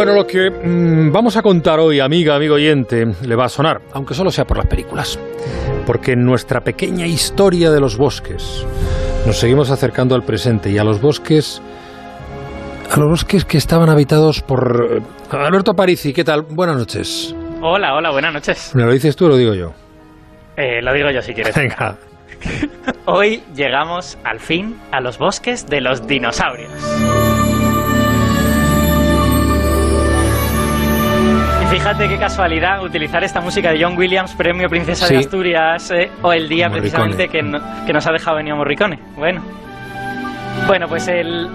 Bueno, lo que mm, vamos a contar hoy, amiga, amigo oyente, le va a sonar, aunque solo sea por las películas. Porque en nuestra pequeña historia de los bosques nos seguimos acercando al presente y a los bosques a los bosques que estaban habitados por eh, Alberto Parisi. ¿Qué tal? Buenas noches. Hola, hola, buenas noches. ¿Me lo dices tú o lo digo yo? Eh, lo digo yo si quieres. Venga. Hoy llegamos al fin a los bosques de los dinosaurios. Fíjate qué casualidad utilizar esta música de John Williams, premio Princesa Sí. de Asturias, eh, o el día Morricone. precisamente que, no- que nos ha dejado Ennio Morricone. Bueno, bueno pues el...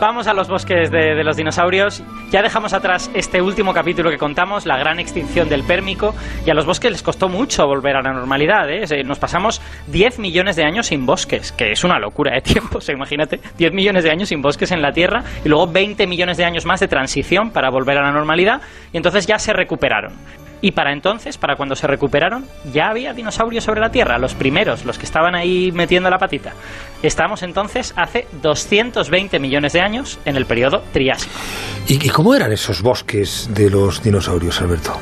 Vamos a los bosques de, los dinosaurios. Ya dejamos atrás este último capítulo que contamos, la gran extinción del Pérmico, y a los bosques les costó mucho volver a la normalidad. ¿eh? Se- Nos pasamos 10 millones de años sin bosques, que es una locura de tiempo, o imagínate, 10 millones de años sin bosques en la Tierra, y luego 20 millones de años más de transición para volver a la normalidad, y entonces ya se recuperaron. Y para entonces, para cuando se recuperaron, ya había dinosaurios sobre la Tierra, los primeros, los que estaban ahí metiendo la patita. Estamos entonces hace 220 millones de años en el periodo Triásico. ¿Y, y cómo eran esos bosques de los dinosaurios, Alberto?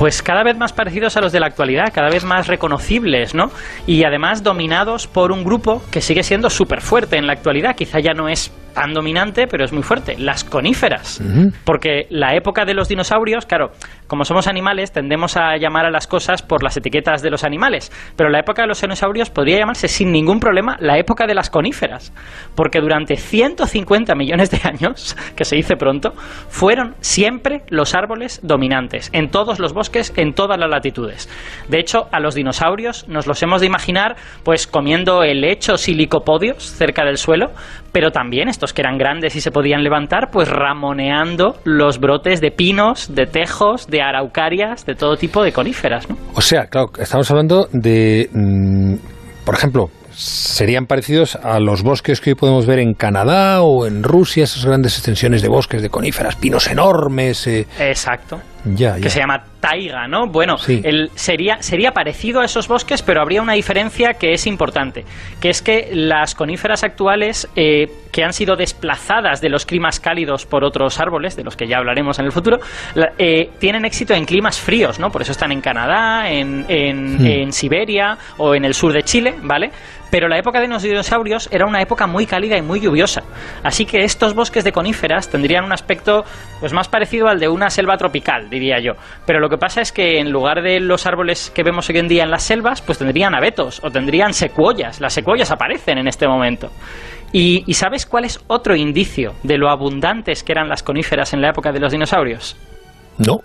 Pues cada vez más parecidos a los de la actualidad, cada vez más reconocibles, ¿no? Y además dominados por un grupo que sigue siendo súper fuerte en la actualidad. Quizá ya no es tan dominante, pero es muy fuerte. Las coníferas. Porque la época de los dinosaurios, claro, como somos animales, tendemos a llamar a las cosas por las etiquetas de los animales. Pero la época de los dinosaurios podría llamarse sin ningún problema la época de las coníferas. Porque durante 150 millones de años, que se dice pronto, fueron siempre los árboles dominantes en todos los bosques, en todas las latitudes. De hecho, a los dinosaurios nos los hemos de imaginar pues comiendo helechos y licopodios cerca del suelo, pero también estos que eran grandes y se podían levantar, pues ramoneando los brotes de pinos, de tejos, de araucarias, de todo tipo de coníferas, ¿no? O sea, claro, estamos hablando de, mm, por ejemplo, serían parecidos a los bosques que hoy podemos ver en Canadá o en Rusia, esas grandes extensiones de bosques de coníferas, pinos enormes. eh, Exacto. Ya, ya. que se llama taiga, ¿no? Bueno, Sí. el, sería, sería parecido a esos bosques, pero habría una diferencia que es importante, que es que las coníferas actuales eh, que han sido desplazadas de los climas cálidos por otros árboles, de los que ya hablaremos en el futuro, eh, tienen éxito en climas fríos, ¿no? Por eso están en Canadá, en, en- Hmm. en Siberia o en el sur de Chile, ¿vale? Pero la época de los dinosaurios era una época muy cálida y muy lluviosa. Así que estos bosques de coníferas tendrían un aspecto pues más parecido al de una selva tropical, diría yo. Pero lo que pasa es que en lugar de los árboles que vemos hoy en día en las selvas, pues tendrían abetos o tendrían secuoyas. Las secuoyas aparecen en este momento. ¿Y, y sabes cuál es otro indicio de lo abundantes que eran las coníferas en la época de los dinosaurios? No,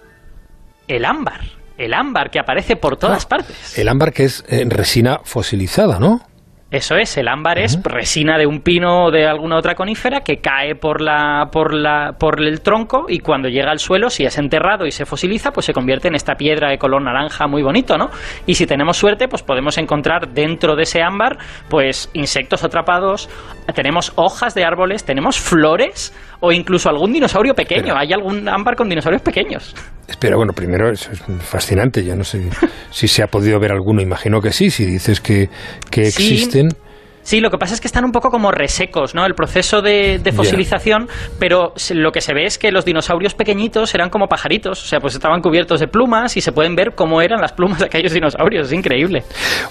El ámbar. El ámbar que aparece por todas partes. el ámbar que es eh, resina fosilizada, ¿no? Eso es, el ámbar es resina de un pino o de alguna otra conífera que cae por la, por la, por el tronco y cuando llega al suelo, si es enterrado y se fosiliza, pues se convierte en esta piedra de color naranja muy bonito, ¿no? Y si tenemos suerte, pues podemos encontrar dentro de ese ámbar, pues insectos atrapados, tenemos hojas de árboles, tenemos flores o incluso algún dinosaurio pequeño. Hay algún ámbar con dinosaurios pequeños. Espera, bueno, primero eso es fascinante. Yo no sé si se ha podido ver alguno. Imagino que sí. Si dices que, que Sí. existen. Sí, lo que pasa es que están un poco como resecos, ¿no? El proceso de, fosilización, pero se- lo que se ve es que los dinosaurios pequeñitos eran como pajaritos, o sea, pues estaban cubiertos de plumas y se pueden ver cómo eran las plumas de aquellos dinosaurios, es increíble.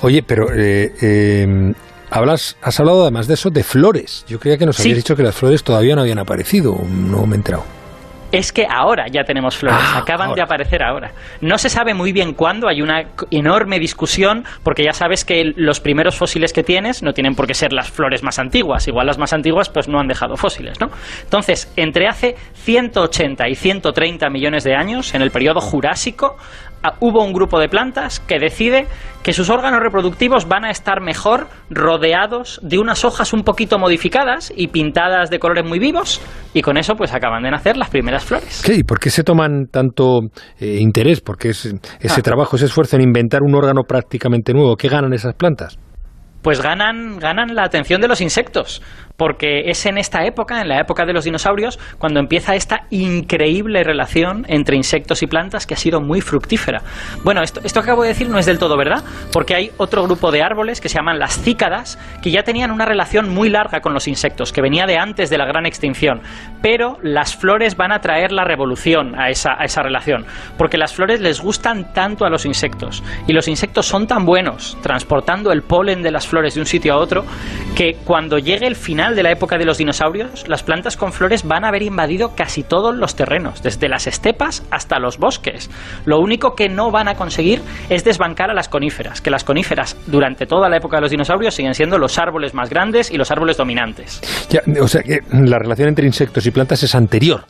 Oye, pero eh, eh, hablas, has hablado además de eso de flores. Yo creía que nos Sí. habías dicho que las flores todavía no habían aparecido. No me he enterado. Es que ahora ya tenemos flores, Ah, acaban de aparecer ahora. No se sabe muy bien cuándo, hay una enorme discusión, porque ya sabes que los primeros fósiles que tienes no tienen por qué ser las flores más antiguas, igual las más antiguas pues no han dejado fósiles, ¿no? Entonces, entre hace 180 y 130 millones de años, en el periodo Jurásico, hubo un grupo de plantas que decide que sus órganos reproductivos van a estar mejor rodeados de unas hojas un poquito modificadas y pintadas de colores muy vivos, y con eso pues acaban de nacer las primeras flores. ¿Qué? ¿Y por qué se toman tanto eh, interés? ¿Por qué es, ese Ah. trabajo, ese esfuerzo en inventar un órgano prácticamente nuevo? ¿Qué ganan esas plantas? pues ganan, ganan la atención de los insectos. Porque es en esta época, en la época de los dinosaurios, cuando empieza esta increíble relación entre insectos y plantas que ha sido muy fructífera. Bueno, esto, esto que acabo de decir no es del todo verdad, porque hay otro grupo de árboles que se llaman las cícadas, que ya tenían una relación muy larga con los insectos, que venía de antes de la gran extinción. Pero las flores van a traer la revolución a esa, a esa relación, porque las flores les gustan tanto a los insectos, y los insectos son tan buenos transportando el polen de las flores de un sitio a otro, que cuando llegue el final de la época de los dinosaurios, las plantas con flores van a haber invadido casi todos los terrenos, desde las estepas hasta los bosques. Lo único que no van a conseguir es desbancar a las coníferas, que las coníferas durante toda la época de los dinosaurios siguen siendo los árboles más grandes y los árboles dominantes. o sea que la relación entre insectos y plantas es anterior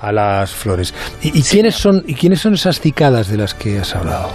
a las flores. ¿Y, quiénes, son, ¿y quiénes son esas cicadas de las que has hablado?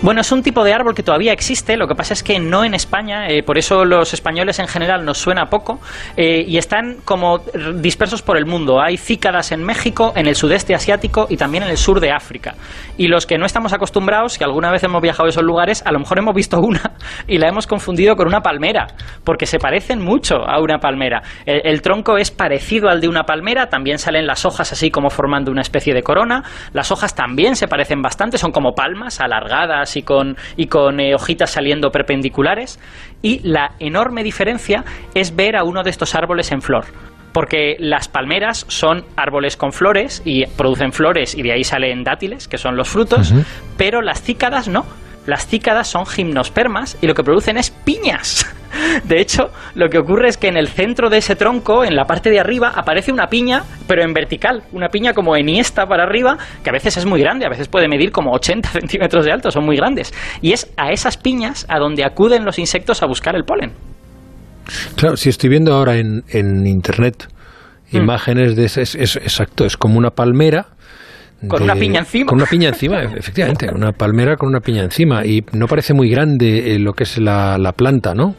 Bueno, es un tipo de árbol que todavía existe, lo que pasa es que no en España, eh, por eso los españoles en general nos suena poco, eh, y están como dispersos por el mundo. Hay cícadas en México, en el sudeste asiático y también en el sur de África. Y los que no estamos acostumbrados, que alguna vez hemos viajado a esos lugares, a lo mejor hemos visto una y la hemos confundido con una palmera, porque se parecen mucho a una palmera. El, el tronco es parecido al de una palmera, también salen las hojas así como formando una especie de corona, las hojas también se parecen bastante, son como palmas alargadas y con, y con eh, hojitas saliendo perpendiculares. Y la enorme diferencia es ver a uno de estos árboles en flor porque las palmeras son árboles con flores y producen flores y de ahí salen dátiles, que son los frutos, pero las cícadas no. Las cícadas son gimnospermas y lo que producen es piñas. De hecho, lo que ocurre es que en el centro de ese tronco, en la parte de arriba, aparece una piña, pero en vertical, una piña como eniesta para arriba, que a veces es muy grande, a veces puede medir como 80 centímetros de alto, son muy grandes. Y es a esas piñas a donde acuden los insectos a buscar el polen. Claro, si estoy viendo ahora en, internet mm. imágenes de ese, es, exacto, es como una palmera. Con una piña encima. Con una piña encima, efectivamente, una palmera con una piña encima. Y no parece muy grande eh, lo que es la, la planta, ¿no?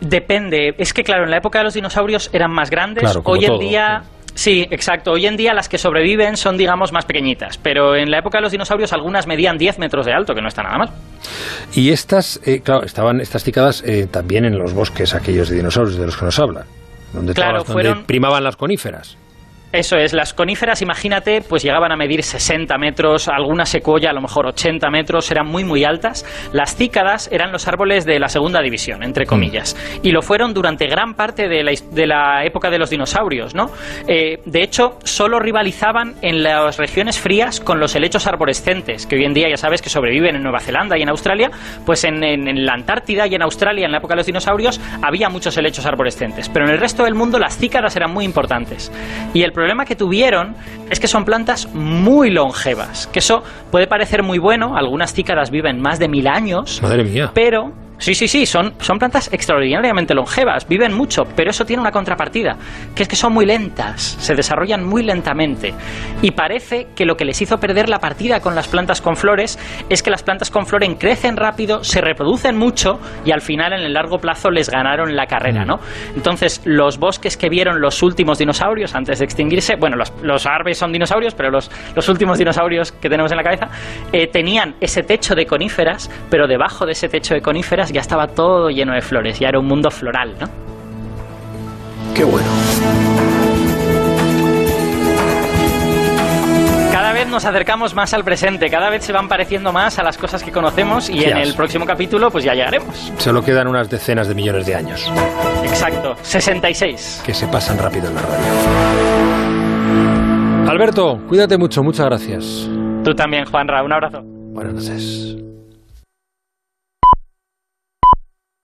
Depende. Es que, claro, en la época de los dinosaurios eran más grandes. Hoy en día. Sí, exacto. Hoy en día las que sobreviven son, digamos, más pequeñitas. Pero en la época de los dinosaurios algunas medían 10 metros de alto, que no está nada mal. Y estas, eh, claro, estaban estas cicadas eh, también en los bosques aquellos de dinosaurios de los que nos hablan. Donde, claro, donde primaban las coníferas. Eso es, las coníferas, imagínate, pues llegaban a medir 60 metros, alguna secuoya a lo mejor 80 metros, eran muy muy altas. Las cícadas eran los árboles de la segunda división, entre comillas, y lo fueron durante gran parte de la, de la época de los dinosaurios, ¿no? Eh, de hecho, solo rivalizaban en las regiones frías con los helechos arborescentes, que hoy en día ya sabes que sobreviven en Nueva Zelanda y en Australia, pues en, en la Antártida y en Australia en la época de los dinosaurios había muchos helechos arborescentes, pero en el resto del mundo las cícadas eran muy importantes. Y el problema que tuvieron es que son plantas muy longevas, que eso puede parecer muy bueno, algunas cícadas viven más de mil años, Madre mía. pero Sí, sí, sí, son, son plantas extraordinariamente longevas, viven mucho, pero eso tiene una contrapartida, que es que son muy lentas, se desarrollan muy lentamente. Y parece que lo que les hizo perder la partida con las plantas con flores es que las plantas con flores crecen rápido, se reproducen mucho y al final en el largo plazo les ganaron la carrera, mm. ¿no? Entonces, los bosques que vieron los últimos dinosaurios antes de extinguirse, bueno, los, los árboles son dinosaurios, pero los, los últimos dinosaurios que tenemos en la cabeza, eh, tenían ese techo de coníferas, pero debajo de ese techo de coníferas ya estaba todo lleno de flores, ya era un mundo floral, ¿no? Qué bueno. Cada vez nos acercamos más al presente, cada vez se van pareciendo más a las cosas que conocemos y en el próximo capítulo pues ya llegaremos. Solo quedan unas decenas de millones de años. Exacto, 66. Que se pasan rápido en la radio. Alberto, cuídate mucho, muchas gracias. Tú también, Juanra, un abrazo. Buenas noches.